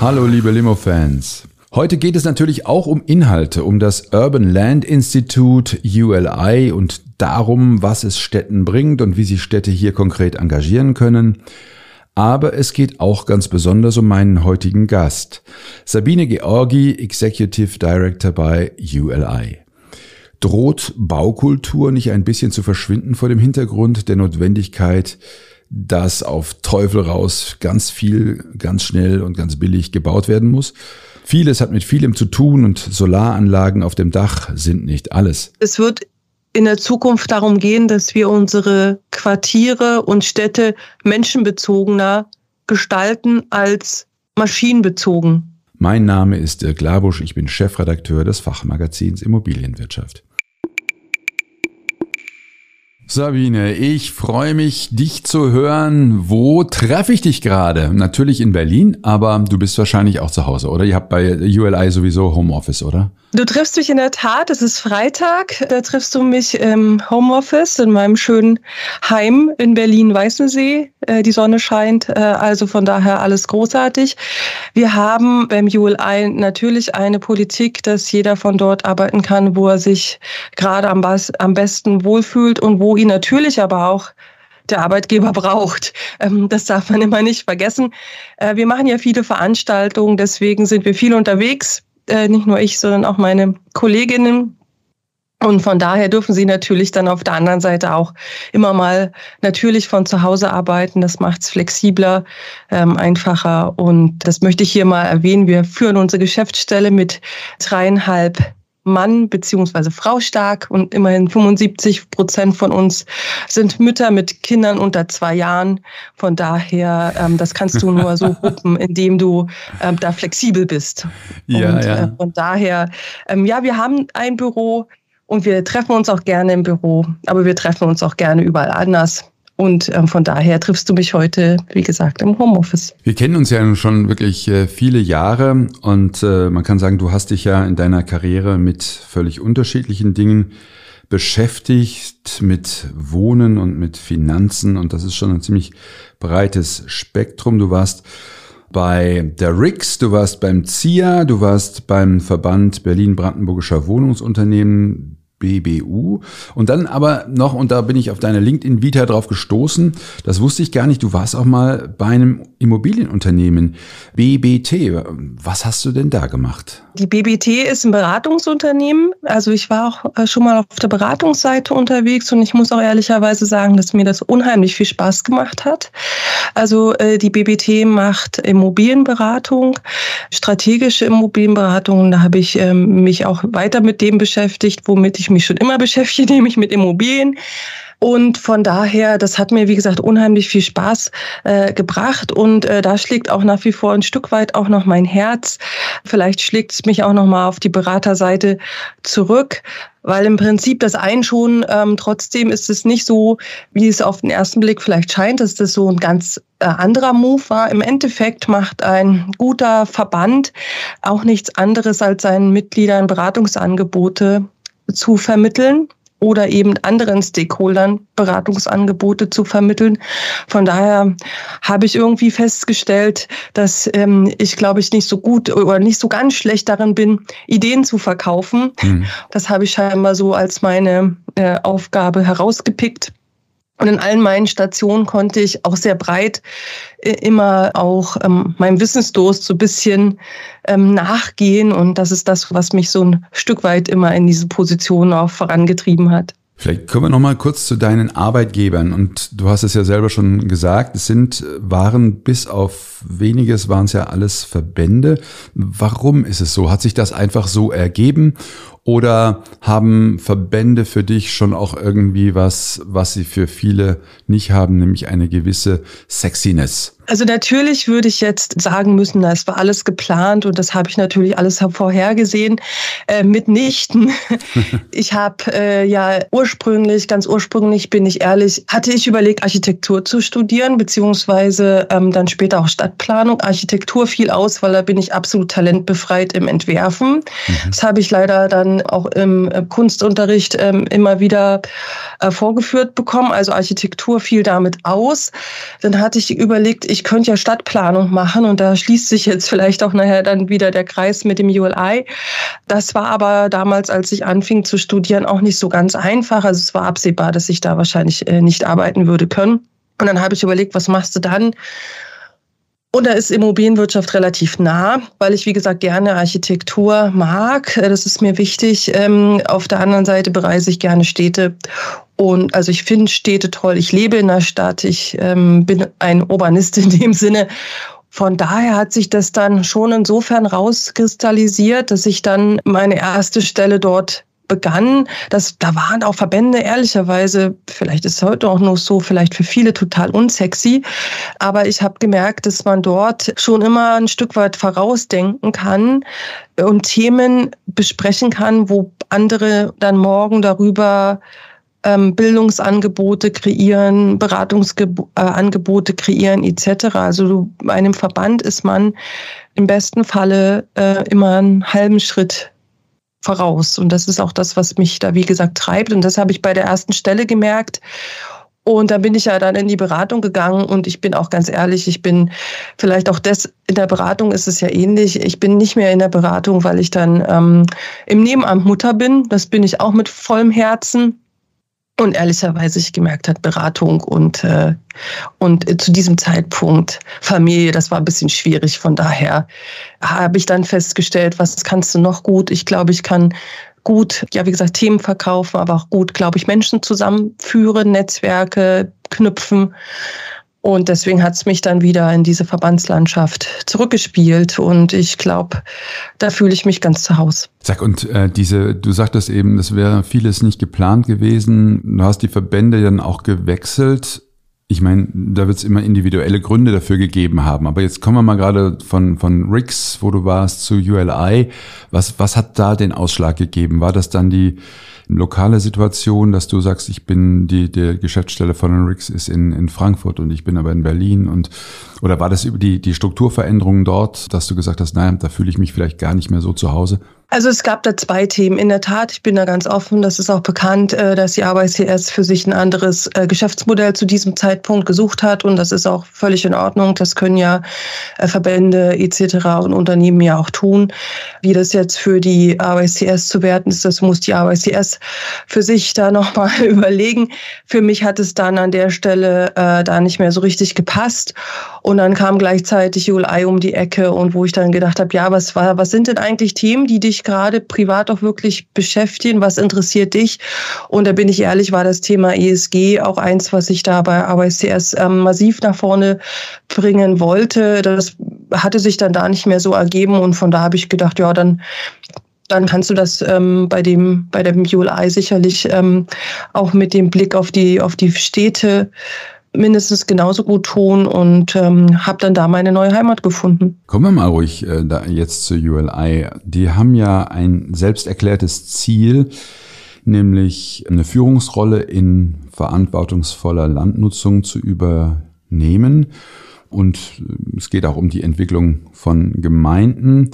Hallo liebe Limo-Fans. Heute geht es natürlich auch um Inhalte, um das Urban Land Institute ULI und darum, was es Städten bringt und wie sich Städte hier konkret engagieren können. Aber es geht auch ganz besonders um meinen heutigen Gast, Sabine Georgi, Executive Director bei ULI. Droht Baukultur nicht ein bisschen zu verschwinden vor dem Hintergrund der Notwendigkeit, dass auf Teufel raus ganz viel, ganz schnell und ganz billig gebaut werden muss. Vieles hat mit vielem zu tun und Solaranlagen auf dem Dach sind nicht alles. Es wird in der Zukunft darum gehen, dass wir unsere Quartiere und Städte menschenbezogener gestalten als maschinenbezogen. Mein Name ist Dirk Labusch, ich bin Chefredakteur des Fachmagazins Immobilienwirtschaft. Sabine, ich freue mich, dich zu hören. Wo treffe ich dich gerade? Natürlich in Berlin, aber du bist wahrscheinlich auch zu Hause, oder? Ihr habt bei ULI sowieso Homeoffice, oder? Du triffst mich in der Tat, es ist Freitag, da triffst du mich im Homeoffice in meinem schönen Heim in Berlin-Weißensee. Äh, die Sonne scheint, äh, also von daher alles großartig. Wir haben beim ULI natürlich eine Politik, dass jeder von dort arbeiten kann, wo er sich gerade am, am besten wohlfühlt und wo ihn natürlich aber auch der Arbeitgeber braucht. Ähm, das darf man immer nicht vergessen. Äh, wir machen ja viele Veranstaltungen, deswegen sind wir viel unterwegs äh, nicht nur ich, sondern auch meine Kolleginnen. Und von daher dürfen sie natürlich dann auf der anderen Seite auch immer mal natürlich von zu Hause arbeiten. Das macht es flexibler, ähm, einfacher. Und das möchte ich hier mal erwähnen. Wir führen unsere Geschäftsstelle mit dreieinhalb Mann beziehungsweise Frau stark und immerhin 75 Prozent von uns sind Mütter mit Kindern unter zwei Jahren. Von daher, ähm, das kannst du nur so wuppen, indem du ähm, da flexibel bist. Ja, und, ja. Äh, von daher, ähm, ja, wir haben ein Büro und wir treffen uns auch gerne im Büro, aber wir treffen uns auch gerne überall anders. Und ähm, von daher triffst du mich heute, wie gesagt, im Homeoffice. Wir kennen uns ja schon wirklich äh, viele Jahre und äh, man kann sagen, du hast dich ja in deiner Karriere mit völlig unterschiedlichen Dingen beschäftigt, mit Wohnen und mit Finanzen und das ist schon ein ziemlich breites Spektrum. Du warst bei der RIX, du warst beim ZIA, du warst beim Verband Berlin-Brandenburgischer Wohnungsunternehmen, BBU. Und dann aber noch, und da bin ich auf deine LinkedIn-Vita drauf gestoßen, das wusste ich gar nicht, du warst auch mal bei einem Immobilienunternehmen, BBT. Was hast du denn da gemacht? Die BBT ist ein Beratungsunternehmen. Also ich war auch äh, schon mal auf der Beratungsseite unterwegs und ich muss auch ehrlicherweise sagen, dass mir das unheimlich viel Spaß gemacht hat. Also äh, die BBT macht Immobilienberatung, strategische Immobilienberatung. Da habe ich ähm, mich auch weiter mit dem beschäftigt, womit ich mich schon immer beschäftige, nämlich mit Immobilien. Und von daher, das hat mir, wie gesagt, unheimlich viel Spaß äh, gebracht. Und äh, da schlägt auch nach wie vor ein Stück weit auch noch mein Herz. Vielleicht schlägt es mich auch noch mal auf die Beraterseite zurück. Weil im Prinzip das ein schon, ähm, trotzdem ist es nicht so, wie es auf den ersten Blick vielleicht scheint, dass das so ein ganz äh, anderer Move war. Im Endeffekt macht ein guter Verband auch nichts anderes, als seinen Mitgliedern Beratungsangebote zu vermitteln oder eben anderen Stakeholdern Beratungsangebote zu vermitteln. Von daher habe ich irgendwie festgestellt, dass ähm, ich, glaube ich, nicht so gut oder nicht so ganz schlecht darin bin, Ideen zu verkaufen. Mhm. Das habe ich scheinbar so als meine äh, Aufgabe herausgepickt. Und in allen meinen Stationen konnte ich auch sehr breit äh, immer auch ähm, meinem Wissensdurst so ein bisschen ähm, nachgehen. Und das ist das, was mich so ein Stück weit immer in diese Position auch vorangetrieben hat. Vielleicht kommen wir noch mal kurz zu deinen Arbeitgebern. Und du hast es ja selber schon gesagt, es sind, waren bis auf weniges, waren es ja alles Verbände. Warum ist es so? Hat sich das einfach so ergeben? Oder haben Verbände für dich schon auch irgendwie was, was sie für viele nicht haben, nämlich eine gewisse Sexiness? Also natürlich würde ich jetzt sagen müssen, es war alles geplant und das habe ich natürlich alles vorhergesehen. Äh, mitnichten. ich habe äh, ja ursprünglich, ganz ursprünglich bin ich ehrlich, hatte ich überlegt, Architektur zu studieren, beziehungsweise ähm, dann später auch Stadtplanung. Architektur fiel aus, weil da bin ich absolut talentbefreit im Entwerfen. Mhm. Das habe ich leider dann auch im äh, Kunstunterricht ähm, immer wieder äh, vorgeführt bekommen. Also Architektur fiel damit aus. Dann hatte ich überlegt, ich könnte ja Stadtplanung machen und da schließt sich jetzt vielleicht auch nachher dann wieder der Kreis mit dem ULI. Das war aber damals, als ich anfing zu studieren, auch nicht so ganz einfach. Also es war absehbar, dass ich da wahrscheinlich äh, nicht arbeiten würde können. Und dann habe ich überlegt, was machst du dann? Und da ist Immobilienwirtschaft relativ nah, weil ich, wie gesagt, gerne Architektur mag. Das ist mir wichtig. Ähm, auf der anderen Seite bereise ich gerne Städte. Und also ich finde Städte toll. Ich lebe in der Stadt. Ich ähm, bin ein Urbanist in dem Sinne. Von daher hat sich das dann schon insofern rauskristallisiert, dass ich dann meine erste Stelle dort begann, dass da waren auch Verbände ehrlicherweise, vielleicht ist es heute auch noch so, vielleicht für viele total unsexy, aber ich habe gemerkt, dass man dort schon immer ein Stück weit vorausdenken kann und Themen besprechen kann, wo andere dann morgen darüber ähm, Bildungsangebote kreieren, Beratungsangebote kreieren etc. Also bei einem Verband ist man im besten Falle äh, immer einen halben Schritt voraus. Und das ist auch das, was mich da, wie gesagt, treibt. Und das habe ich bei der ersten Stelle gemerkt. Und da bin ich ja dann in die Beratung gegangen und ich bin auch ganz ehrlich, ich bin vielleicht auch das, in der Beratung ist es ja ähnlich. Ich bin nicht mehr in der Beratung, weil ich dann ähm, im Nebenamt Mutter bin. Das bin ich auch mit vollem Herzen. Und ehrlicherweise ich gemerkt hat, Beratung und, äh, und zu diesem Zeitpunkt Familie, das war ein bisschen schwierig. Von daher habe ich dann festgestellt, was kannst du noch gut? Ich glaube, ich kann gut, ja, wie gesagt, Themen verkaufen, aber auch gut, glaube ich, Menschen zusammenführen, Netzwerke knüpfen. Und deswegen hat es mich dann wieder in diese Verbandslandschaft zurückgespielt. Und ich glaube, da fühle ich mich ganz zu Hause. Sag, und äh, diese, du sagtest eben, das wäre vieles nicht geplant gewesen. Du hast die Verbände dann auch gewechselt. Ich meine, da wird es immer individuelle Gründe dafür gegeben haben. Aber jetzt kommen wir mal gerade von, von Rix, wo du warst, zu ULI. Was, was hat da den Ausschlag gegeben? War das dann die lokale Situation, dass du sagst, ich bin die, die Geschäftsstelle von Rix ist in, in Frankfurt und ich bin aber in Berlin und oder war das über die, die Strukturveränderungen dort, dass du gesagt hast, naja, da fühle ich mich vielleicht gar nicht mehr so zu Hause? Also es gab da zwei Themen. In der Tat, ich bin da ganz offen, das ist auch bekannt, äh, dass die ABCS für sich ein anderes äh, Geschäftsmodell zu diesem Zeitpunkt gesucht hat und das ist auch völlig in Ordnung. Das können ja äh, Verbände etc. und Unternehmen ja auch tun. Wie das jetzt für die ABCS zu werten ist, das muss die ABCS für sich da nochmal überlegen. Für mich hat es dann an der Stelle äh, da nicht mehr so richtig gepasst und dann kam gleichzeitig ULI um die Ecke und wo ich dann gedacht habe, ja, was war, was sind denn eigentlich Themen, die dich dich gerade privat auch wirklich beschäftigen? Was interessiert dich? Und da bin ich ehrlich, war das Thema ESG auch eins, was ich da bei ABCS ähm, massiv nach vorne bringen wollte. Das hatte sich dann da nicht mehr so ergeben und von da habe ich gedacht, ja, dann dann kannst du das ähm, bei dem bei dem ULI sicherlich ähm, auch mit dem Blick auf die auf die Städte mindestens genauso gut tun und ähm, habe dann da meine neue Heimat gefunden. Kommen wir mal ruhig äh, da jetzt zur ULI. Die haben ja ein selbst erklärtes Ziel, nämlich eine Führungsrolle in verantwortungsvoller Landnutzung zu übernehmen. Und äh, es geht auch um die Entwicklung von Gemeinden.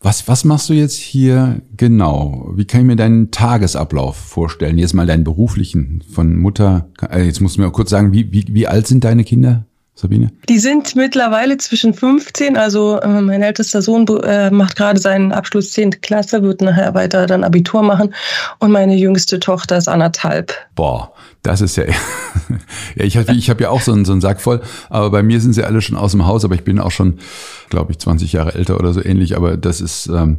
Was, was machst du jetzt hier genau? Wie kann ich mir deinen Tagesablauf vorstellen? Jetzt mal deinen beruflichen von Mutter. Äh, jetzt musst du mir kurz sagen, wie, wie, wie alt sind deine Kinder? Sabine? Die sind mittlerweile zwischen 15, also äh, mein ältester Sohn äh, macht gerade seinen Abschluss 10. Klasse, wird nachher weiter dann Abitur machen und meine jüngste Tochter ist anderthalb. Boah, das ist ja, ja ich habe ich hab ja auch so einen, so einen Sack voll, aber bei mir sind sie alle schon aus dem Haus, aber ich bin auch schon glaube ich, 20 Jahre älter oder so ähnlich, aber das ist, ähm,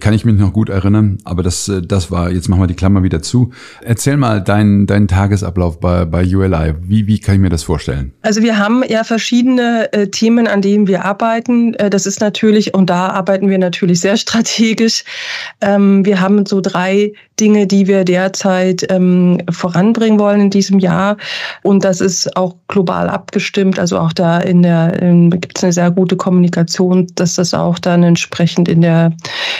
kann ich mich noch gut erinnern, aber das, äh, das war, jetzt machen wir die Klammer wieder zu. Erzähl mal deinen, deinen Tagesablauf bei, bei ULI. Wie, wie kann ich mir das vorstellen? Also wir haben ja verschiedene äh, Themen, an denen wir arbeiten. Äh, das ist natürlich, und da arbeiten wir natürlich sehr strategisch. Ähm, wir haben so drei Dinge, die wir derzeit ähm, voranbringen wollen in diesem Jahr. Und das ist auch global abgestimmt. Also auch da in der gibt es eine sehr gute Kommunikation, dass das auch dann entsprechend in der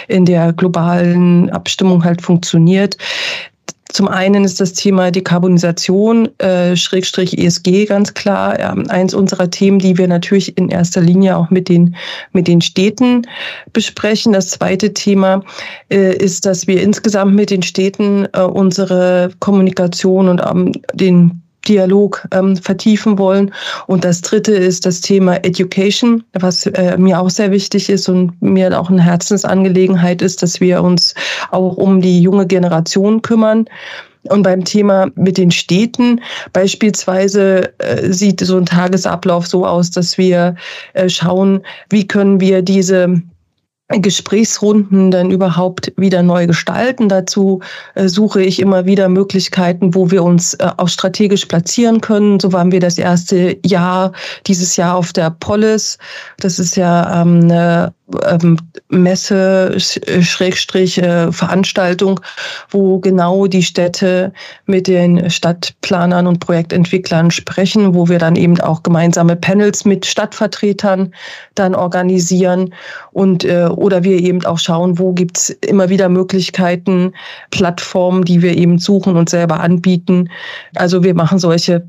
in der globalen Abstimmung halt funktioniert. Zum einen ist das Thema Dekarbonisation, äh, Schrägstrich ESG ganz klar, äh, eins unserer Themen, die wir natürlich in erster Linie auch mit den, mit den Städten besprechen. Das zweite Thema äh, ist, dass wir insgesamt mit den Städten äh, unsere Kommunikation und ähm, den Dialog ähm, vertiefen wollen. Und das Dritte ist das Thema Education, was äh, mir auch sehr wichtig ist und mir auch eine Herzensangelegenheit ist, dass wir uns auch um die junge Generation kümmern. Und beim Thema mit den Städten beispielsweise äh, sieht so ein Tagesablauf so aus, dass wir äh, schauen, wie können wir diese Gesprächsrunden dann überhaupt wieder neu gestalten. Dazu äh, suche ich immer wieder Möglichkeiten, wo wir uns äh, auch strategisch platzieren können. So waren wir das erste Jahr, dieses Jahr auf der Polis. Das ist ja ähm, eine ähm, Messe, Schrägstrich, äh, Veranstaltung, wo genau die Städte mit den Stadtplanern und Projektentwicklern sprechen, wo wir dann eben auch gemeinsame Panels mit Stadtvertretern dann organisieren und äh, oder wir eben auch schauen, wo gibt's immer wieder Möglichkeiten, Plattformen, die wir eben suchen und selber anbieten. Also wir machen solche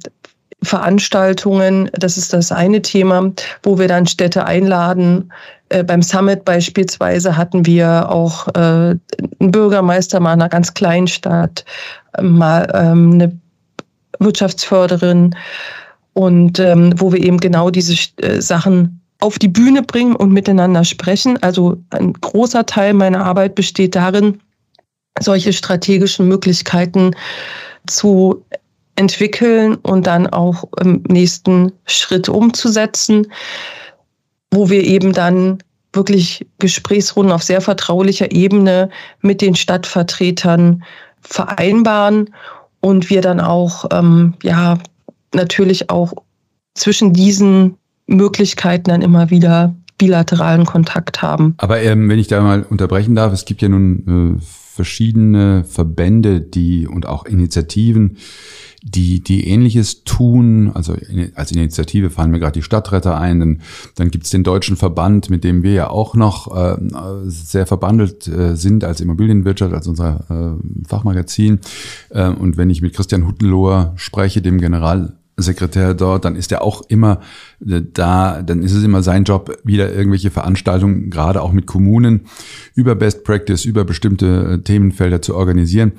Veranstaltungen, das ist das eine Thema, wo wir dann Städte einladen. Äh, beim Summit beispielsweise hatten wir auch äh, einen Bürgermeister mal einer ganz kleinen Stadt, mal ähm, eine Wirtschaftsförderin und ähm, wo wir eben genau diese äh, Sachen auf die Bühne bringen und miteinander sprechen. Also ein großer Teil meiner Arbeit besteht darin, solche strategischen Möglichkeiten zu entwickeln und dann auch im nächsten Schritt umzusetzen, wo wir eben dann wirklich Gesprächsrunden auf sehr vertraulicher Ebene mit den Stadtvertretern vereinbaren und wir dann auch, ähm, ja, natürlich auch zwischen diesen Möglichkeiten dann immer wieder bilateralen Kontakt haben. Aber ähm, wenn ich da mal unterbrechen darf, es gibt ja nun äh, verschiedene Verbände, die und auch Initiativen, die, die ähnliches tun. Also als Initiative fallen mir gerade die Stadtretter ein. Dann, dann gibt es den Deutschen Verband, mit dem wir ja auch noch äh, sehr verbandelt äh, sind als Immobilienwirtschaft, als unser äh, Fachmagazin. Äh, und wenn ich mit Christian Huttelohr spreche, dem General Sekretär dort, dann ist er auch immer äh, da, dann ist es immer sein Job, wieder irgendwelche Veranstaltungen, gerade auch mit Kommunen, über Best Practice, über bestimmte äh, Themenfelder zu organisieren.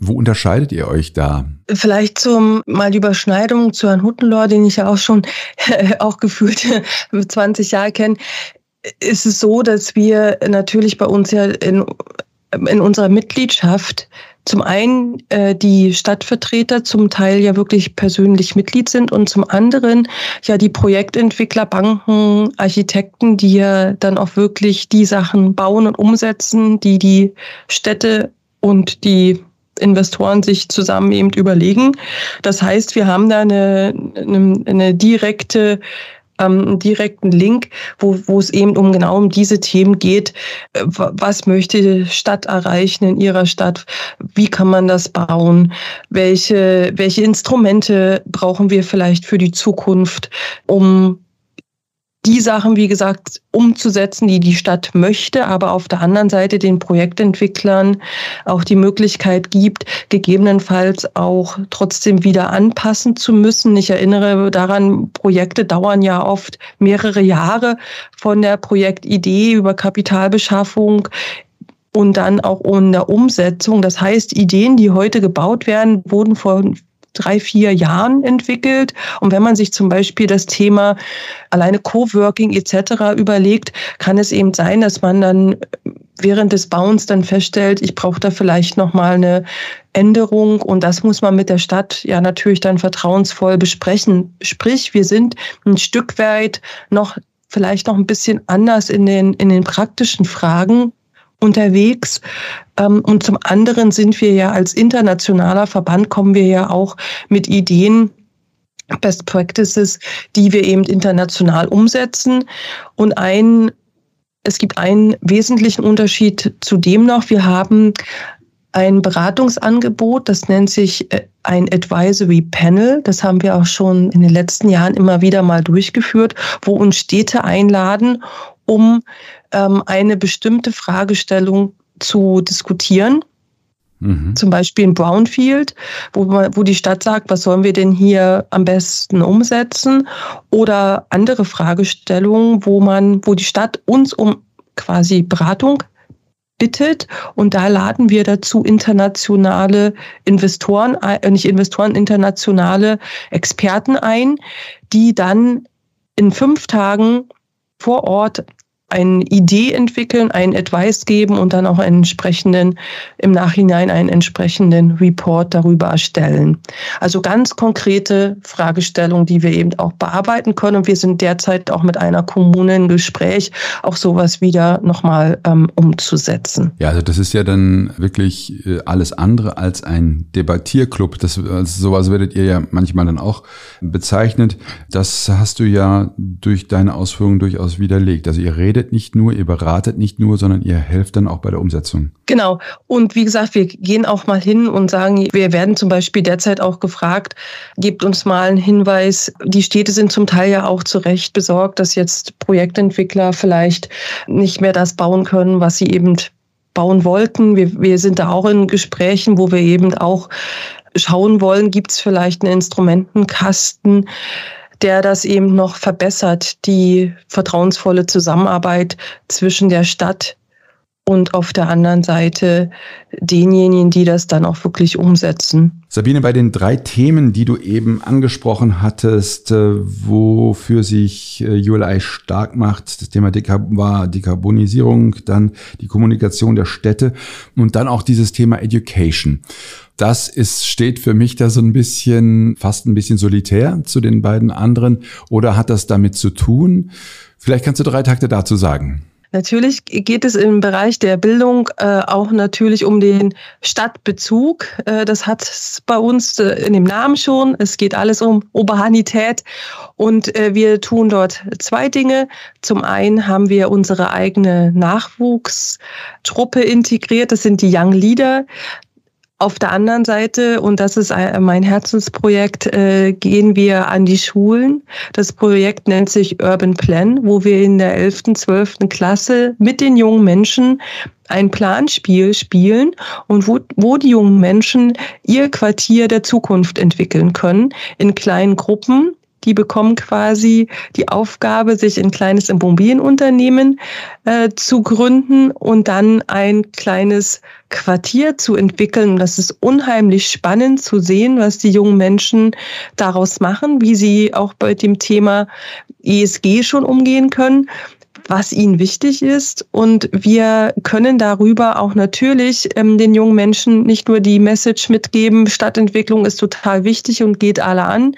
Wo unterscheidet ihr euch da? Vielleicht zum mal die Überschneidung zu Herrn Huttenlohr, den ich ja auch schon auch gefühlt 20 Jahre kenne. Ist es so, dass wir natürlich bei uns ja in, in unserer Mitgliedschaft zum einen äh, die Stadtvertreter zum Teil ja wirklich persönlich Mitglied sind und zum anderen ja die Projektentwickler, Banken, Architekten, die ja dann auch wirklich die Sachen bauen und umsetzen, die die Städte und die Investoren sich zusammen eben überlegen. Das heißt, wir haben da eine, eine, eine direkte ähm, einen direkten Link, wo, wo es eben um genau um diese Themen geht. Äh, was möchte die Stadt erreichen in ihrer Stadt? Wie kann man das bauen? Welche, welche Instrumente brauchen wir vielleicht für die Zukunft, um die Sachen, wie gesagt, umzusetzen, die die Stadt möchte, aber auf der anderen Seite den Projektentwicklern auch die Möglichkeit gibt, gegebenenfalls auch trotzdem wieder anpassen zu müssen. Ich erinnere daran, Projekte dauern ja oft mehrere Jahre von der Projektidee über Kapitalbeschaffung und dann auch in der Umsetzung. Das heißt, Ideen, die heute gebaut werden, wurden vor drei, vier Jahren entwickelt. Und wenn man sich zum Beispiel das Thema alleine Coworking etc. überlegt, kann es eben sein, dass man dann während des Bauens dann feststellt, ich brauche da vielleicht noch mal eine Änderung und das muss man mit der Stadt ja natürlich dann vertrauensvoll besprechen. Sprich, wir sind ein Stück weit noch vielleicht noch ein bisschen anders in den, in den praktischen Fragen unterwegs. Ähm, und zum anderen sind wir ja als internationaler Verband, kommen wir ja auch mit Ideen, Best Practices, die wir eben international umsetzen. Und ein, es gibt einen wesentlichen Unterschied zu dem noch. Wir haben ein Beratungsangebot, das nennt sich äh, ein Advisory Panel. Das haben wir auch schon in den letzten Jahren immer wieder mal durchgeführt, wo uns Städte einladen, um ähm, eine bestimmte Fragestellung zu diskutieren. Mhm. Zum Beispiel in Brownfield, wo, man, wo die Stadt sagt, was sollen wir denn hier am besten umsetzen? Oder andere Fragestellungen, wo man, wo die Stadt uns um quasi Beratung bittet. Und da laden wir dazu internationale Investoren, äh, nicht Investoren, internationale Experten ein, die dann in fünf Tagen vor Ort eine Idee entwickeln, einen Advice geben und dann auch einen entsprechenden, im Nachhinein einen entsprechenden Report darüber erstellen. Also ganz konkrete Fragestellungen, die wir eben auch bearbeiten können. Und wir sind derzeit auch mit einer Kommune im Gespräch, auch sowas wieder nochmal ähm, umzusetzen. Ja, also das ist ja dann wirklich äh, alles andere als ein Debattierclub. Das, also sowas werdet ihr ja manchmal dann auch bezeichnet. Das hast du ja durch deine Ausführungen durchaus widerlegt. Also ihr redet redet nicht nur, ihr beratet nicht nur, sondern ihr helft dann auch bei der Umsetzung. Genau. Und wie gesagt, wir gehen auch mal hin und sagen, wir werden zum Beispiel derzeit auch gefragt, gebt uns mal einen Hinweis. Die Städte sind zum Teil ja auch zu Recht besorgt, dass jetzt Projektentwickler vielleicht nicht mehr das bauen können, was sie eben bauen wollten. Wir, wir sind da auch in Gesprächen, wo wir eben auch schauen wollen, gibt es vielleicht einen Instrumentenkasten, der das eben noch verbessert, die vertrauensvolle Zusammenarbeit zwischen der Stadt und auf der anderen Seite denjenigen, die das dann auch wirklich umsetzen. Sabine, bei den drei Themen, die du eben angesprochen hattest, äh, wofür sich äh, ULI stark macht, das Thema war Dekarbonisierung, dann die Kommunikation der Städte und dann auch dieses Thema Education. Das ist, steht für mich da so ein bisschen, fast ein bisschen solitär zu den beiden anderen. Oder hat das damit zu tun? Vielleicht kannst du drei Takte dazu sagen. Natürlich geht es im Bereich der Bildung äh, auch natürlich um den Stadtbezug. Äh, das hat es bei uns äh, in dem Namen schon. Es geht alles um Urbanität und äh, wir tun dort zwei Dinge. Zum einen haben wir unsere eigene Nachwuchstruppe integriert. Das sind die Young Leader. Auf der anderen Seite, und das ist mein Herzensprojekt, äh, gehen wir an die Schulen. Das Projekt nennt sich Urban Plan, wo wir in der 11., 12. Klasse mit den jungen Menschen ein Planspiel spielen und wo, wo die jungen Menschen ihr Quartier der Zukunft entwickeln können in kleinen Gruppen die bekommen quasi die Aufgabe, sich ein kleines Immobilienunternehmen äh, zu gründen und dann ein kleines Quartier zu entwickeln. Das ist unheimlich spannend zu sehen, was die jungen Menschen daraus machen, wie sie auch bei dem Thema ESG schon umgehen können was ihnen wichtig ist. Und wir können darüber auch natürlich ähm, den jungen Menschen nicht nur die Message mitgeben, Stadtentwicklung ist total wichtig und geht alle an,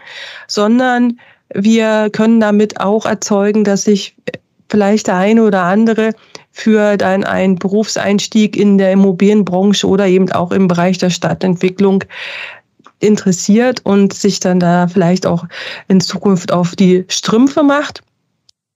sondern wir können damit auch erzeugen, dass sich vielleicht der eine oder andere für dann einen Berufseinstieg in der Immobilienbranche oder eben auch im Bereich der Stadtentwicklung interessiert und sich dann da vielleicht auch in Zukunft auf die Strümpfe macht.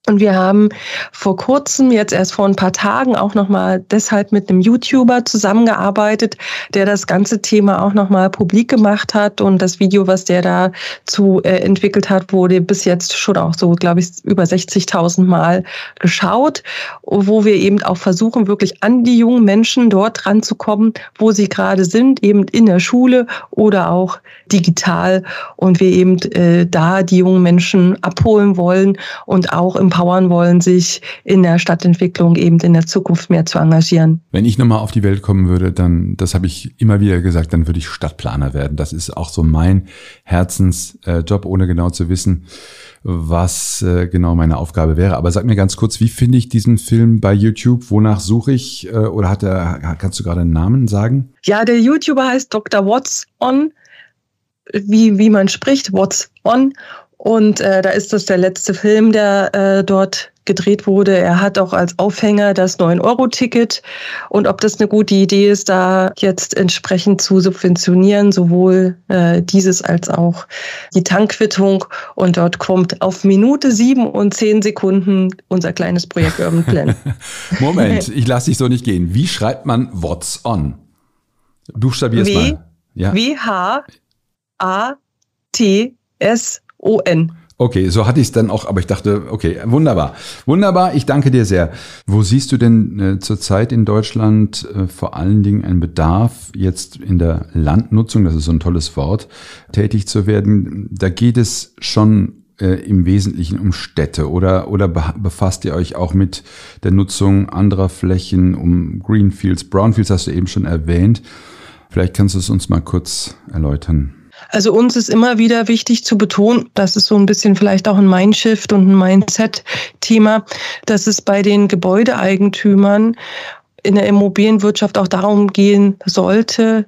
Und wir haben vor kurzem, jetzt erst vor ein paar Tagen, auch nochmal deshalb mit einem YouTuber zusammengearbeitet, der das ganze Thema auch nochmal publik gemacht hat. Und das Video, was der da zu äh, entwickelt hat, wurde bis jetzt schon auch so, glaube ich, über 60.000 Mal geschaut, wo wir eben auch versuchen, wirklich an die jungen Menschen dort ranzukommen, wo sie gerade sind, eben in der Schule oder auch digital. Und wir eben äh, da die jungen Menschen abholen wollen und auch im empowern wollen, sich in der Stadtentwicklung eben in der Zukunft mehr zu engagieren. Wenn ich nochmal auf die Welt kommen würde, dann, das habe ich immer wieder gesagt, dann würde ich Stadtplaner werden. Das ist auch so mein Herzensjob, ohne genau zu wissen, was äh, genau meine Aufgabe wäre. Aber sag mir ganz kurz, wie finde ich diesen Film bei YouTube? Wonach suche ich? Äh, oder hat er, kannst du gerade einen Namen sagen? Ja, der YouTuber heißt Dr. What's On, wie, wie man spricht, What's On. Und äh, da ist das der letzte Film, der äh, dort gedreht wurde. Er hat auch als Aufhänger das 9-Euro-Ticket. Und ob das eine gute Idee ist, da jetzt entsprechend zu subventionieren, sowohl äh, dieses als auch die Tankquittung. Und dort kommt auf Minute sieben und zehn Sekunden unser kleines Projekt Urban Plan. Moment, ich lasse dich so nicht gehen. Wie schreibt man What's on? Buchstabier es mal. Ja. W-H-A-T-S-O-N. Okay, so hatte ich es dann auch, aber ich dachte, okay, wunderbar. Wunderbar, ich danke dir sehr. Wo siehst du denn äh, zurzeit in Deutschland äh, vor allen Dingen einen Bedarf, jetzt in der Landnutzung, das ist so ein tolles Wort, tätig zu werden? Da geht es schon äh, im Wesentlichen um Städte oder, oder befasst ihr euch auch mit der Nutzung anderer Flächen, um Greenfields, Brownfields hast du eben schon erwähnt. Vielleicht kannst du es uns mal kurz erläutern. Also uns ist immer wieder wichtig zu betonen, das ist so ein bisschen vielleicht auch ein Mindshift und ein Mindset-Thema, dass es bei den Gebäudeeigentümern in der Immobilienwirtschaft auch darum gehen sollte,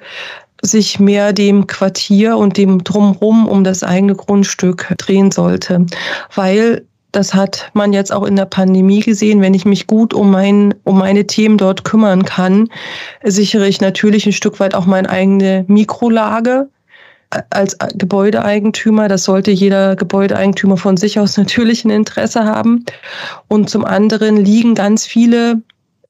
sich mehr dem Quartier und dem Drumherum um das eigene Grundstück drehen sollte. Weil das hat man jetzt auch in der Pandemie gesehen. Wenn ich mich gut um, mein, um meine Themen dort kümmern kann, sichere ich natürlich ein Stück weit auch meine eigene Mikrolage als Gebäudeeigentümer. Das sollte jeder Gebäudeeigentümer von sich aus natürlich ein Interesse haben. Und zum anderen liegen ganz viele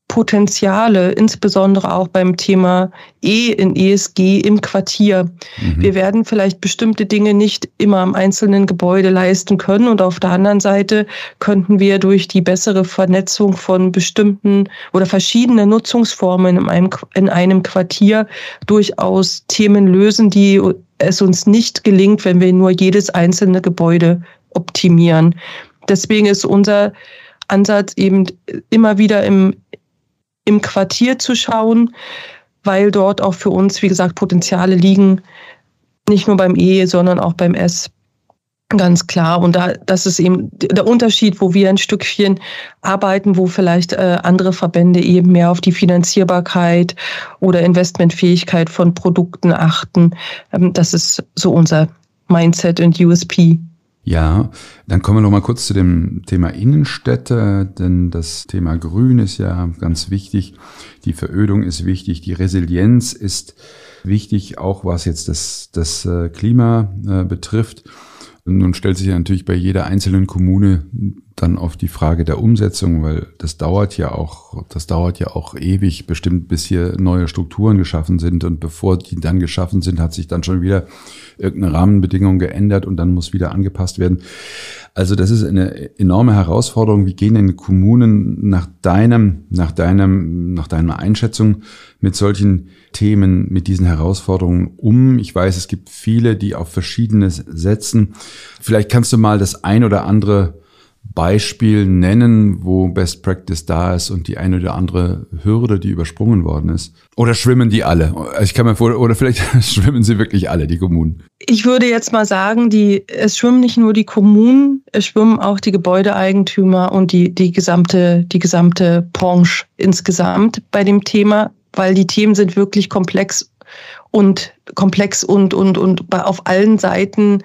Potenziale, insbesondere auch beim Thema E in ESG im Quartier. Mhm. Wir werden vielleicht bestimmte Dinge nicht immer am einzelnen Gebäude leisten können und auf der anderen Seite könnten wir durch die bessere Vernetzung von bestimmten oder verschiedenen Nutzungsformen in einem, in einem Quartier durchaus Themen lösen, die es uns nicht gelingt, wenn wir nur jedes einzelne Gebäude optimieren. Deswegen ist unser Ansatz eben immer wieder im, im Quartier zu schauen, weil dort auch für uns, wie gesagt, Potenziale liegen, nicht nur beim E, sondern auch beim S. Ganz klar. Und da, das ist eben der Unterschied, wo wir ein Stückchen arbeiten, wo vielleicht äh, andere Verbände eben mehr auf die Finanzierbarkeit oder Investmentfähigkeit von Produkten achten. Ähm, das ist so unser Mindset und USP. Ja, dann kommen wir noch mal kurz zu dem Thema Innenstädte, denn das Thema Grün ist ja ganz wichtig. Die Verödung ist wichtig, die Resilienz ist wichtig, auch was jetzt das, das äh, Klima äh, betrifft. Nun stellt sich ja natürlich bei jeder einzelnen Kommune dann auf die Frage der Umsetzung, weil das dauert ja auch, das dauert ja auch ewig, bestimmt bis hier neue Strukturen geschaffen sind und bevor die dann geschaffen sind, hat sich dann schon wieder irgendeine Rahmenbedingung geändert und dann muss wieder angepasst werden. Also das ist eine enorme Herausforderung. Wie gehen denn Kommunen nach deinem, nach deinem, nach deiner Einschätzung mit solchen Themen, mit diesen Herausforderungen um? Ich weiß, es gibt viele, die auf Verschiedenes setzen. Vielleicht kannst du mal das ein oder andere Beispiel nennen, wo Best Practice da ist und die eine oder andere Hürde, die übersprungen worden ist? Oder schwimmen die alle? Ich kann mir vor, oder vielleicht schwimmen sie wirklich alle, die Kommunen? Ich würde jetzt mal sagen, die, es schwimmen nicht nur die Kommunen, es schwimmen auch die Gebäudeeigentümer und die, die gesamte, die gesamte Branche insgesamt bei dem Thema, weil die Themen sind wirklich komplex und komplex und, und, und auf allen Seiten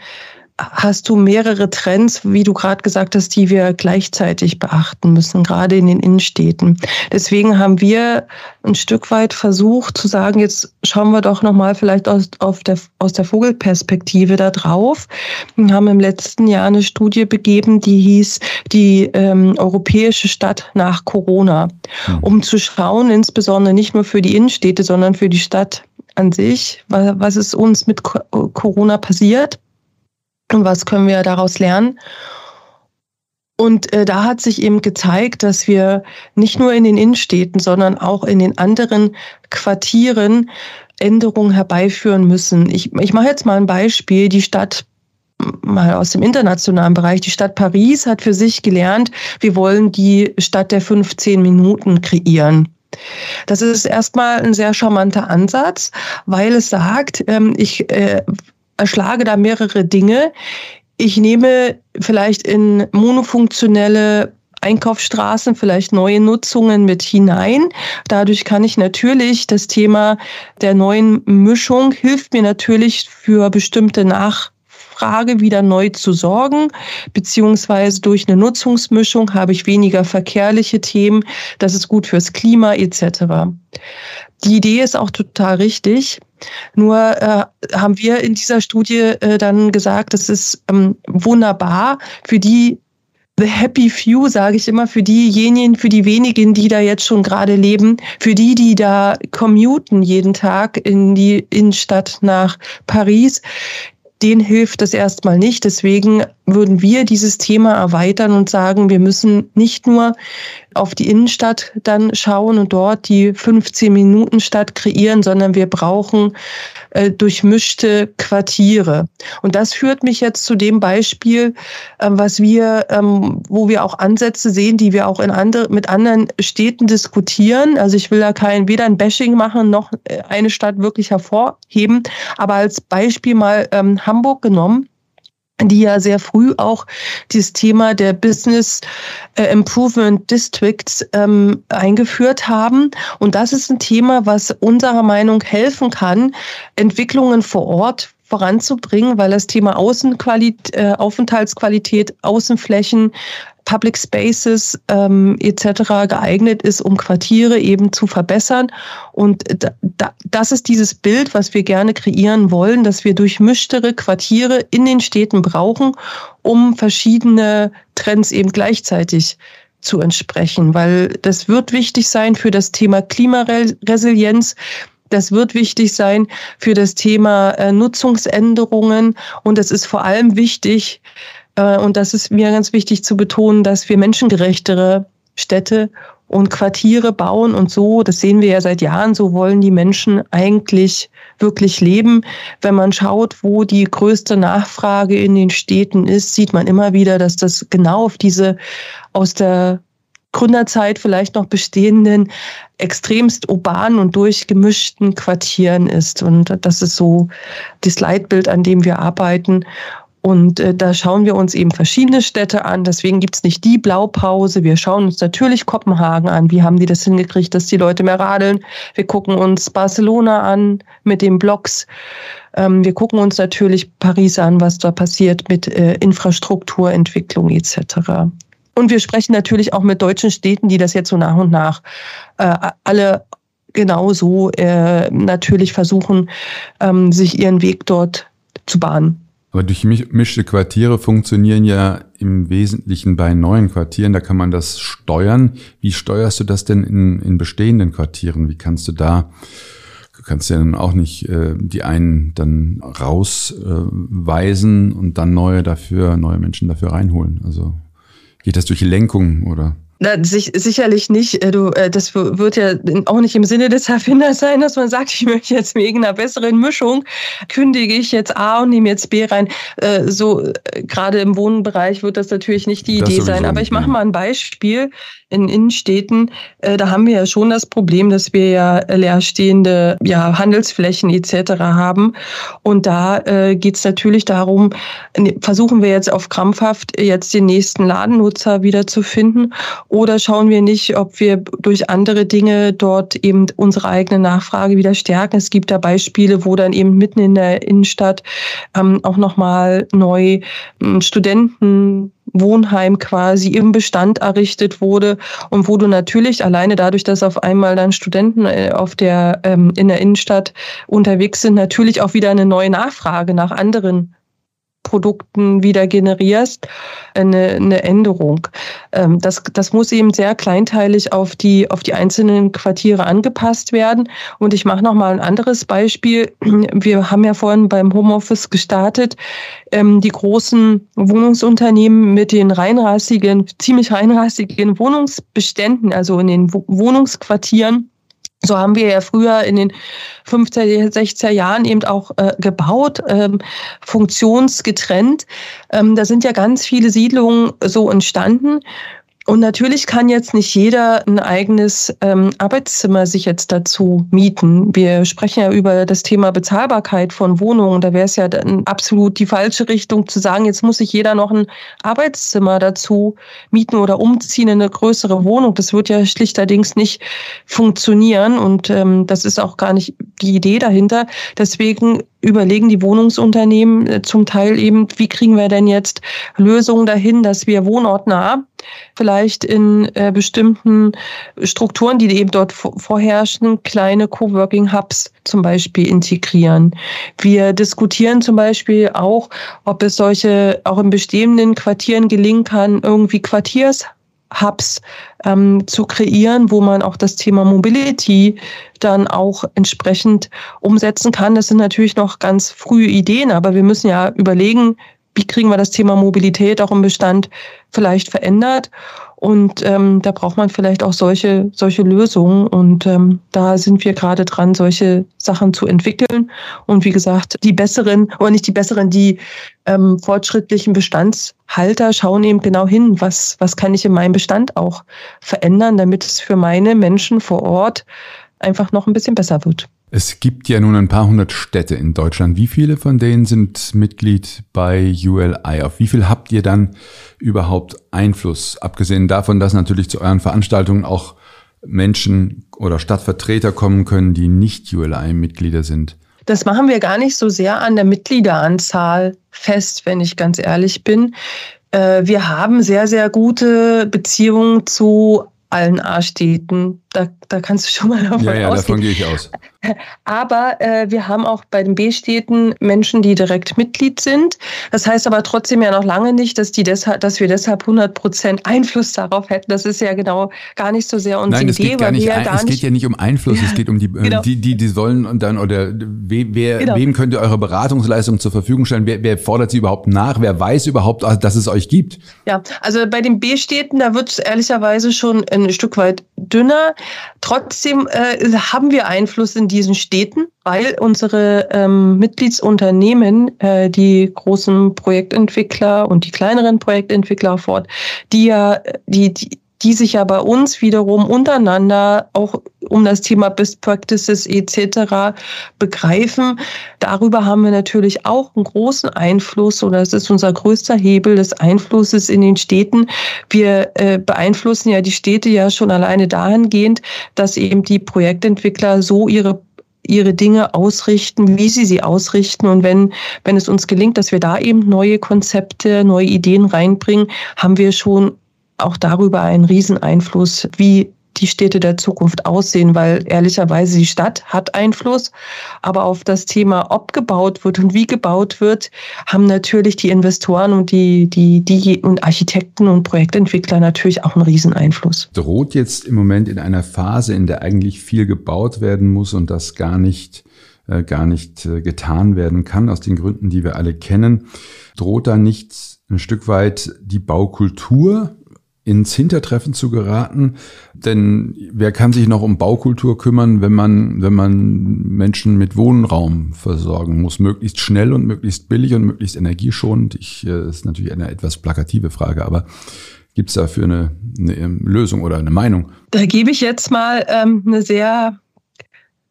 hast du mehrere Trends, wie du gerade gesagt hast, die wir gleichzeitig beachten müssen, gerade in den Innenstädten. Deswegen haben wir ein Stück weit versucht zu sagen, jetzt schauen wir doch nochmal vielleicht aus, auf der, aus der Vogelperspektive da drauf. Wir haben im letzten Jahr eine Studie begeben, die hieß die ähm, europäische Stadt nach Corona, mhm. um zu schauen, insbesondere nicht nur für die Innenstädte, sondern für die Stadt an sich, was ist uns mit Corona passiert und was können wir daraus lernen. Und äh, da hat sich eben gezeigt, dass wir nicht nur in den Innenstädten, sondern auch in den anderen Quartieren Änderungen herbeiführen müssen. Ich, ich mache jetzt mal ein Beispiel. Die Stadt mal aus dem internationalen Bereich. Die Stadt Paris hat für sich gelernt, wir wollen die Stadt der 15 Minuten kreieren. Das ist erstmal ein sehr charmanter Ansatz, weil es sagt, ähm, ich äh, erschlage da mehrere Dinge. Ich nehme vielleicht in monofunktionelle Einkaufsstraßen, vielleicht neue Nutzungen mit hinein. Dadurch kann ich natürlich das Thema der neuen Mischung hilft mir natürlich für bestimmte Nach Nachfrage wieder neu zu sorgen, beziehungsweise durch eine Nutzungsmischung habe ich weniger verkehrliche Themen, das ist gut fürs Klima etc. Die Idee ist auch total richtig. Nur äh, haben wir in dieser Studie äh, dann gesagt, das ist ähm, wunderbar für die The Happy Few, sage ich immer, für diejenigen, für die wenigen, die da jetzt schon gerade leben, für die, die da commuten jeden Tag in die Innenstadt nach Paris, denen hilft das erstmal nicht. Deswegen würden wir dieses Thema erweitern und sagen, wir müssen nicht nur auf die Innenstadt dann schauen und dort die 15 Minuten Stadt kreieren, sondern wir brauchen äh, durchmischte Quartiere. Und das führt mich jetzt zu dem Beispiel, äh, was wir, ähm, wo wir auch Ansätze sehen, die wir auch in andere, mit anderen Städten diskutieren. Also ich will da kein weder ein Bashing machen noch äh, eine Stadt wirklich hervorheben, aber als Beispiel mal ähm, Hamburg genommen die ja sehr früh auch dieses Thema der Business äh, Improvement Districts ähm, eingeführt haben. Und das ist ein Thema, was unserer Meinung helfen kann, Entwicklungen vor Ort voranzubringen, weil das Thema Außenqualität, äh, Aufenthaltsqualität, Außenflächen, Public Spaces ähm, etc. geeignet ist, um Quartiere eben zu verbessern. Und da, da, das ist dieses Bild, was wir gerne kreieren wollen, dass wir durchmischtere Quartiere in den Städten brauchen, um verschiedene Trends eben gleichzeitig zu entsprechen, weil das wird wichtig sein für das Thema Klimaresilienz. Das wird wichtig sein für das Thema äh, Nutzungsänderungen und es ist vor allem wichtig, und das ist mir ganz wichtig zu betonen, dass wir menschengerechtere Städte und Quartiere bauen und so, das sehen wir ja seit Jahren, so wollen die Menschen eigentlich wirklich leben. Wenn man schaut, wo die größte Nachfrage in den Städten ist, sieht man immer wieder, dass das genau auf diese aus der Gründerzeit vielleicht noch bestehenden, extremst urbanen und durchgemischten Quartieren ist. Und das ist so das Leitbild, an dem wir arbeiten. Und äh, da schauen wir uns eben verschiedene Städte an. Deswegen gibt's nicht die Blaupause. Wir schauen uns natürlich Kopenhagen an. Wie haben die das hingekriegt, dass die Leute mehr radeln? Wir gucken uns Barcelona an mit den Blocks. Ähm, wir gucken uns natürlich Paris an, was da passiert mit äh, Infrastrukturentwicklung etc. Und wir sprechen natürlich auch mit deutschen Städten, die das jetzt so nach und nach äh, alle genauso äh, natürlich versuchen, ähm, sich ihren Weg dort zu bahnen. Aber durchmischte Quartiere funktionieren ja im Wesentlichen bei neuen Quartieren. Da kann man das steuern. Wie steuerst du das denn in, in bestehenden Quartieren? Wie kannst du da, du kannst ja dann auch nicht äh, die einen dann rausweisen äh, und dann neue dafür, neue Menschen dafür reinholen. Also geht das durch Lenkung oder? Na, sich, sicherlich nicht. Äh, du, äh, das wird ja auch nicht im Sinne des Erfinders sein, dass man sagt, ich möchte jetzt wegen einer besseren Mischung kündige ich jetzt A und nehme jetzt B rein. Äh, so gerade im Wohnbereich wird das natürlich nicht die das Idee sein. Aber ich mache mal ein Beispiel in Innenstädten, äh, da haben wir ja schon das Problem, dass wir ja leerstehende ja, Handelsflächen etc. haben. Und da äh, geht es natürlich darum, versuchen wir jetzt auf krampfhaft jetzt den nächsten Ladennutzer wieder zu finden oder schauen wir nicht, ob wir durch andere Dinge dort eben unsere eigene Nachfrage wieder stärken. Es gibt da Beispiele, wo dann eben mitten in der Innenstadt ähm, auch nochmal neu ähm, Studenten Wohnheim quasi im Bestand errichtet wurde und wo du natürlich alleine dadurch, dass auf einmal dann Studenten äh, auf der, ähm, in der Innenstadt unterwegs sind, natürlich auch wieder eine neue Nachfrage nach anderen Produkten wieder generierst, eine, eine Änderung. Ähm, das, das muss eben sehr kleinteilig auf die, auf die einzelnen Quartiere angepasst werden. Und ich mache noch mal ein anderes Beispiel. Wir haben ja vorhin beim Homeoffice gestartet. Ähm, die großen Wohnungsunternehmen mit den reinrassigen, ziemlich reinrassigen Wohnungsbeständen, also in den Wohnungsquartieren, so haben wir ja früher in den 50er, 60er Jahren eben auch äh, gebaut, ähm, funktionsgetrennt. Ähm, da sind ja ganz viele Siedlungen so entstanden. Und natürlich kann jetzt nicht jeder ein eigenes ähm, Arbeitszimmer sich jetzt dazu mieten. Wir sprechen ja über das Thema Bezahlbarkeit von Wohnungen. Da wäre es ja dann absolut die falsche Richtung zu sagen, jetzt muss sich jeder noch ein Arbeitszimmer dazu mieten oder umziehen in eine größere Wohnung. Das wird ja schlichterdings nicht funktionieren und ähm, das ist auch gar nicht die Idee dahinter. Deswegen überlegen die Wohnungsunternehmen äh, zum Teil eben, wie kriegen wir denn jetzt Lösungen dahin, dass wir wohnortnah vielleicht in äh, bestimmten Strukturen, die eben dort vorherrschen, kleine Coworking Hubs zum Beispiel integrieren. Wir diskutieren zum Beispiel auch, ob es solche auch in bestehenden Quartieren gelingen kann, irgendwie Quartiers Hubs ähm, zu kreieren, wo man auch das Thema Mobility dann auch entsprechend umsetzen kann. Das sind natürlich noch ganz frühe Ideen, aber wir müssen ja überlegen, wie kriegen wir das Thema Mobilität auch im Bestand vielleicht verändert. Und ähm, da braucht man vielleicht auch solche, solche Lösungen. Und ähm, da sind wir gerade dran, solche Sachen zu entwickeln. Und wie gesagt, die besseren, oder nicht die besseren, die ähm, fortschrittlichen Bestandshalter schauen eben genau hin, was, was kann ich in meinem Bestand auch verändern, damit es für meine Menschen vor Ort einfach noch ein bisschen besser wird. Es gibt ja nun ein paar hundert Städte in Deutschland. Wie viele von denen sind Mitglied bei ULI? Auf wie viel habt ihr dann überhaupt Einfluss? Abgesehen davon, dass natürlich zu euren Veranstaltungen auch Menschen oder Stadtvertreter kommen können, die nicht ULI-Mitglieder sind. Das machen wir gar nicht so sehr an der Mitgliederanzahl fest, wenn ich ganz ehrlich bin. Äh, wir haben sehr, sehr gute Beziehungen zu allen A-Städten. Da, da kannst du schon mal davon Ja, ja, ausgehen. davon gehe ich aus. Aber äh, wir haben auch bei den B-Städten Menschen, die direkt Mitglied sind. Das heißt aber trotzdem ja noch lange nicht, dass, die deshalb, dass wir deshalb 100 Prozent Einfluss darauf hätten. Das ist ja genau gar nicht so sehr unsere Nein, es Idee. Geht gar nicht ein, es geht ja nicht um Einfluss, ja, es geht um die, äh, genau. die, die, die sollen und dann, oder we, wer, genau. wem könnt ihr eure Beratungsleistung zur Verfügung stellen? Wer, wer fordert sie überhaupt nach? Wer weiß überhaupt, dass es euch gibt? Ja, also bei den B-Städten, da wird es ehrlicherweise schon ein Stück weit dünner. Trotzdem äh, haben wir Einfluss in diesen Städten, weil unsere ähm, Mitgliedsunternehmen, äh, die großen Projektentwickler und die kleineren Projektentwickler fort, die ja die, die die sich ja bei uns wiederum untereinander auch um das Thema Best Practices etc. begreifen. Darüber haben wir natürlich auch einen großen Einfluss oder es ist unser größter Hebel des Einflusses in den Städten. Wir äh, beeinflussen ja die Städte ja schon alleine dahingehend, dass eben die Projektentwickler so ihre ihre Dinge ausrichten, wie sie sie ausrichten. Und wenn, wenn es uns gelingt, dass wir da eben neue Konzepte, neue Ideen reinbringen, haben wir schon auch darüber einen Rieseneinfluss, wie die Städte der Zukunft aussehen, weil ehrlicherweise die Stadt hat Einfluss, aber auf das Thema, ob gebaut wird und wie gebaut wird, haben natürlich die Investoren und die, die, die und Architekten und Projektentwickler natürlich auch einen Rieseneinfluss. Droht jetzt im Moment in einer Phase, in der eigentlich viel gebaut werden muss und das gar nicht äh, gar nicht äh, getan werden kann, aus den Gründen, die wir alle kennen, droht da nicht ein Stück weit die Baukultur ins Hintertreffen zu geraten. Denn wer kann sich noch um Baukultur kümmern, wenn man, wenn man Menschen mit Wohnraum versorgen muss? Möglichst schnell und möglichst billig und möglichst energieschonend. Ich, äh, ist natürlich eine etwas plakative Frage, aber gibt es dafür eine, eine Lösung oder eine Meinung? Da gebe ich jetzt mal ähm, eine sehr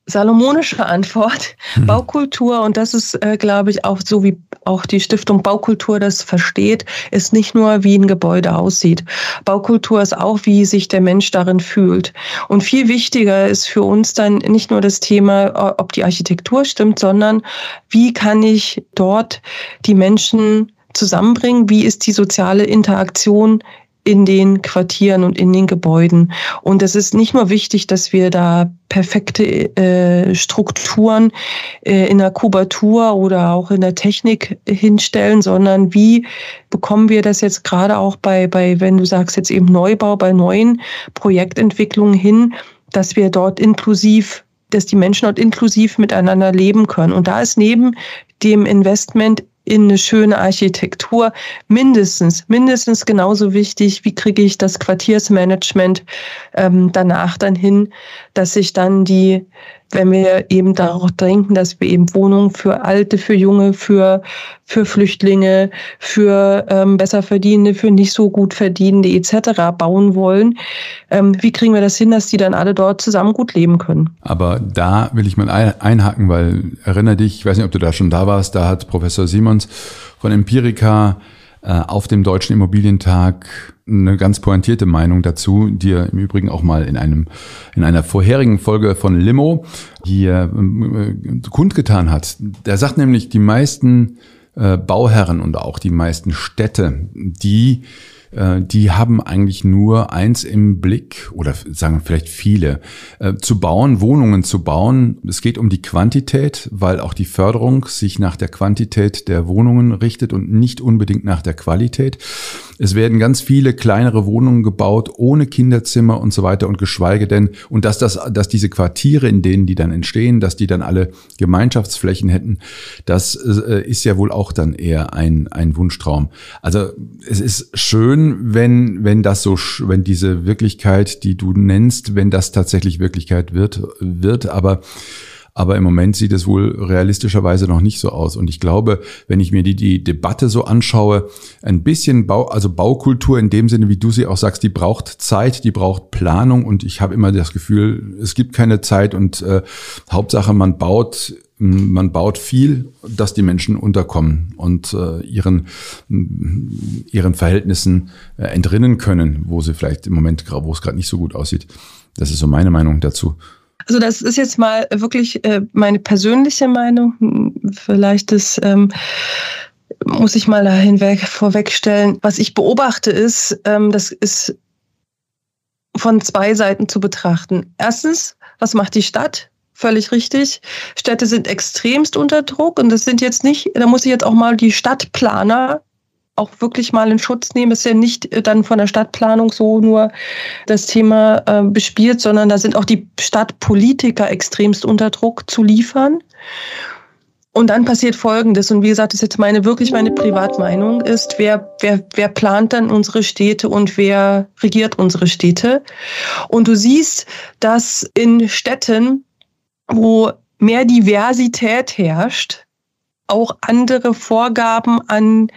salomonische Antwort. Mhm. Baukultur, und das ist, äh, glaube ich, auch so wie auch die Stiftung Baukultur das versteht, ist nicht nur, wie ein Gebäude aussieht. Baukultur ist auch, wie sich der Mensch darin fühlt. Und viel wichtiger ist für uns dann nicht nur das Thema, ob die Architektur stimmt, sondern wie kann ich dort die Menschen zusammenbringen? Wie ist die soziale Interaktion in den Quartieren und in den Gebäuden. Und es ist nicht nur wichtig, dass wir da perfekte äh, Strukturen äh, in der Kubatur oder auch in der Technik hinstellen, sondern wie bekommen wir das jetzt gerade auch bei, bei, wenn du sagst jetzt eben Neubau, bei neuen Projektentwicklungen hin, dass wir dort inklusiv dass die Menschen dort inklusiv miteinander leben können. Und da ist neben dem Investment in eine schöne Architektur. Mindestens, mindestens genauso wichtig, wie kriege ich das Quartiersmanagement ähm, danach dann hin, dass sich dann die wenn wir eben darauf denken, dass wir eben Wohnungen für Alte, für Junge, für, für Flüchtlinge, für ähm, besser für nicht so gut verdienende etc. bauen wollen, ähm, wie kriegen wir das hin, dass die dann alle dort zusammen gut leben können? Aber da will ich mal einhaken, weil erinnere dich, ich weiß nicht, ob du da schon da warst, da hat Professor Simons von Empirica auf dem Deutschen Immobilientag eine ganz pointierte Meinung dazu, die er im Übrigen auch mal in einem in einer vorherigen Folge von Limo hier äh, kundgetan hat. Der sagt nämlich, die meisten äh, Bauherren und auch die meisten Städte, die äh, die haben eigentlich nur eins im Blick oder sagen vielleicht viele, äh, zu bauen, Wohnungen zu bauen. Es geht um die Quantität, weil auch die Förderung sich nach der Quantität der Wohnungen richtet und nicht unbedingt nach der Qualität. Es werden ganz viele kleinere Wohnungen gebaut, ohne Kinderzimmer und so weiter und geschweige denn, und dass das, dass diese Quartiere, in denen die dann entstehen, dass die dann alle Gemeinschaftsflächen hätten, das äh, ist ja wohl auch dann eher ein, ein Wunschtraum. Also es ist schön, wenn, wenn das so, wenn diese Wirklichkeit, die du nennst, wenn das tatsächlich Wirklichkeit wird, wird, aber aber im Moment sieht es wohl realistischerweise noch nicht so aus. Und ich glaube, wenn ich mir die, die Debatte so anschaue, ein bisschen Bau, also Baukultur in dem Sinne, wie du sie auch sagst, die braucht Zeit, die braucht Planung. Und ich habe immer das Gefühl, es gibt keine Zeit und äh, Hauptsache, man baut man baut viel, dass die Menschen unterkommen und äh, ihren, ihren Verhältnissen äh, entrinnen können, wo sie vielleicht im Moment, wo es gerade nicht so gut aussieht. Das ist so meine Meinung dazu. Also das ist jetzt mal wirklich äh, meine persönliche Meinung. Vielleicht ist, ähm, muss ich mal da hinweg vorwegstellen. Was ich beobachte ist, ähm, das ist von zwei Seiten zu betrachten. Erstens, was macht die Stadt? Völlig richtig. Städte sind extremst unter Druck und das sind jetzt nicht, da muss ich jetzt auch mal die Stadtplaner auch wirklich mal in Schutz nehmen. Ist ja nicht äh, dann von der Stadtplanung so nur das Thema äh, bespielt, sondern da sind auch die Stadtpolitiker extremst unter Druck zu liefern. Und dann passiert Folgendes, und wie gesagt, das ist jetzt meine wirklich meine Privatmeinung, ist, wer, wer, wer plant dann unsere Städte und wer regiert unsere Städte? Und du siehst, dass in Städten, wo mehr Diversität herrscht, auch andere Vorgaben an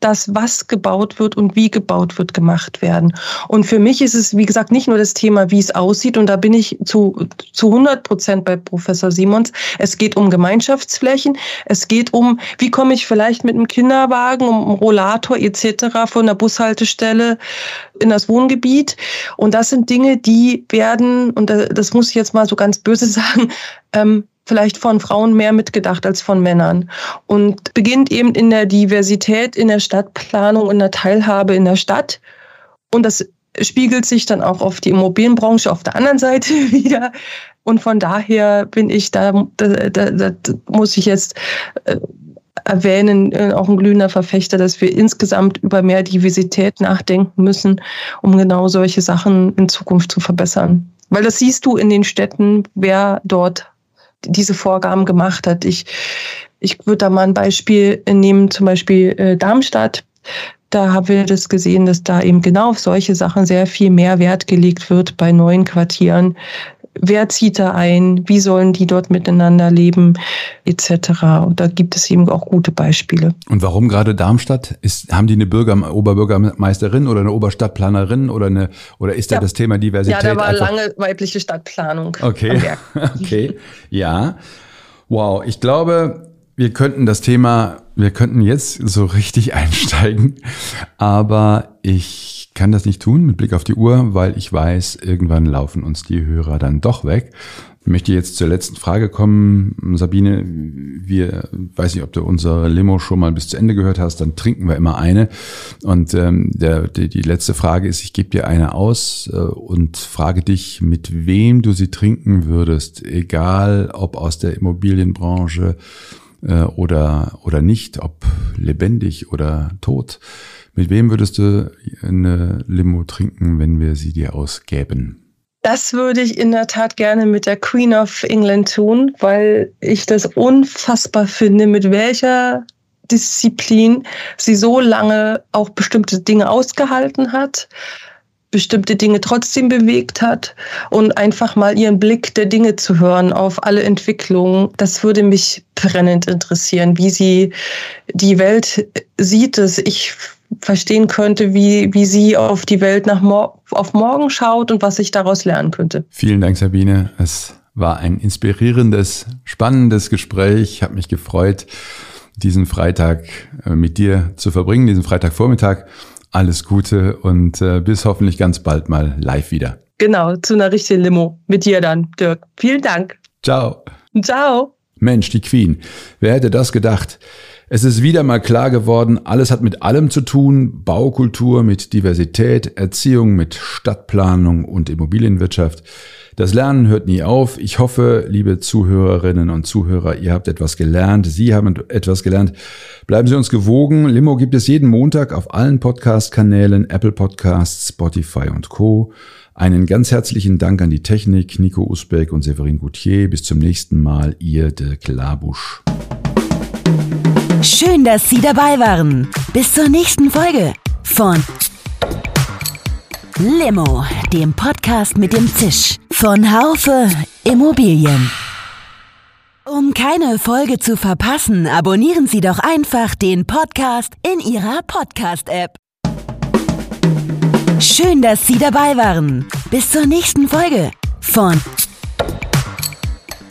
das, was gebaut wird und wie gebaut wird, gemacht werden. Und für mich ist es, wie gesagt, nicht nur das Thema, wie es aussieht. Und da bin ich zu, zu 100 Prozent bei Professor Simons. Es geht um Gemeinschaftsflächen. Es geht um, wie komme ich vielleicht mit einem Kinderwagen, um einen Rollator etc. von der Bushaltestelle in das Wohngebiet. Und das sind Dinge, die werden, und das muss ich jetzt mal so ganz böse sagen, ähm, vielleicht von Frauen mehr mitgedacht als von Männern und beginnt eben in der Diversität, in der Stadtplanung, in der Teilhabe in der Stadt. Und das spiegelt sich dann auch auf die Immobilienbranche auf der anderen Seite wieder. Und von daher bin ich da, da, da, da muss ich jetzt äh, erwähnen, äh, auch ein glühender Verfechter, dass wir insgesamt über mehr Diversität nachdenken müssen, um genau solche Sachen in Zukunft zu verbessern. Weil das siehst du in den Städten, wer dort diese Vorgaben gemacht hat. Ich, ich würde da mal ein Beispiel nehmen, zum Beispiel äh, Darmstadt. Da haben wir das gesehen, dass da eben genau auf solche Sachen sehr viel mehr Wert gelegt wird bei neuen Quartieren. Wer zieht da ein? Wie sollen die dort miteinander leben? Etc. Und da gibt es eben auch gute Beispiele. Und warum gerade Darmstadt? Ist, haben die eine Bürger, Oberbürgermeisterin oder eine Oberstadtplanerin oder eine oder ist da das Thema Diversität? Ja, da war lange weibliche Stadtplanung. Okay. okay. Ja. Wow. Ich glaube, wir könnten das Thema, wir könnten jetzt so richtig einsteigen, aber ich kann das nicht tun mit Blick auf die Uhr, weil ich weiß, irgendwann laufen uns die Hörer dann doch weg. Ich möchte jetzt zur letzten Frage kommen. Sabine, wir weiß nicht, ob du unsere Limo schon mal bis zu Ende gehört hast, dann trinken wir immer eine. Und ähm, der, die, die letzte Frage ist, ich gebe dir eine aus äh, und frage dich, mit wem du sie trinken würdest, egal ob aus der Immobilienbranche äh, oder, oder nicht, ob lebendig oder tot. Mit wem würdest du eine Limo trinken, wenn wir sie dir ausgäben? Das würde ich in der Tat gerne mit der Queen of England tun, weil ich das unfassbar finde, mit welcher Disziplin sie so lange auch bestimmte Dinge ausgehalten hat, bestimmte Dinge trotzdem bewegt hat und einfach mal ihren Blick der Dinge zu hören auf alle Entwicklungen. Das würde mich brennend interessieren, wie sie die Welt sieht, dass ich verstehen könnte, wie, wie sie auf die Welt nach mor auf morgen schaut und was ich daraus lernen könnte. Vielen Dank, Sabine. Es war ein inspirierendes, spannendes Gespräch. Ich habe mich gefreut, diesen Freitag äh, mit dir zu verbringen, diesen Freitagvormittag. Alles Gute und äh, bis hoffentlich ganz bald mal live wieder. Genau, zu einer richtigen Limo mit dir dann, Dirk. Vielen Dank. Ciao. Ciao. Mensch, die Queen. Wer hätte das gedacht? Es ist wieder mal klar geworden, alles hat mit allem zu tun. Baukultur mit Diversität, Erziehung mit Stadtplanung und Immobilienwirtschaft. Das Lernen hört nie auf. Ich hoffe, liebe Zuhörerinnen und Zuhörer, ihr habt etwas gelernt. Sie haben etwas gelernt. Bleiben Sie uns gewogen. Limo gibt es jeden Montag auf allen Podcast-Kanälen, Apple Podcasts, Spotify und Co. Einen ganz herzlichen Dank an die Technik, Nico Usbeck und Severin Goutier. Bis zum nächsten Mal, ihr Dirk Labusch. Schön, dass Sie dabei waren. Bis zur nächsten Folge von Limo, dem Podcast mit dem Zisch von Haufe Immobilien. Um keine Folge zu verpassen, abonnieren Sie doch einfach den Podcast in Ihrer Podcast-App. Schön, dass Sie dabei waren. Bis zur nächsten Folge von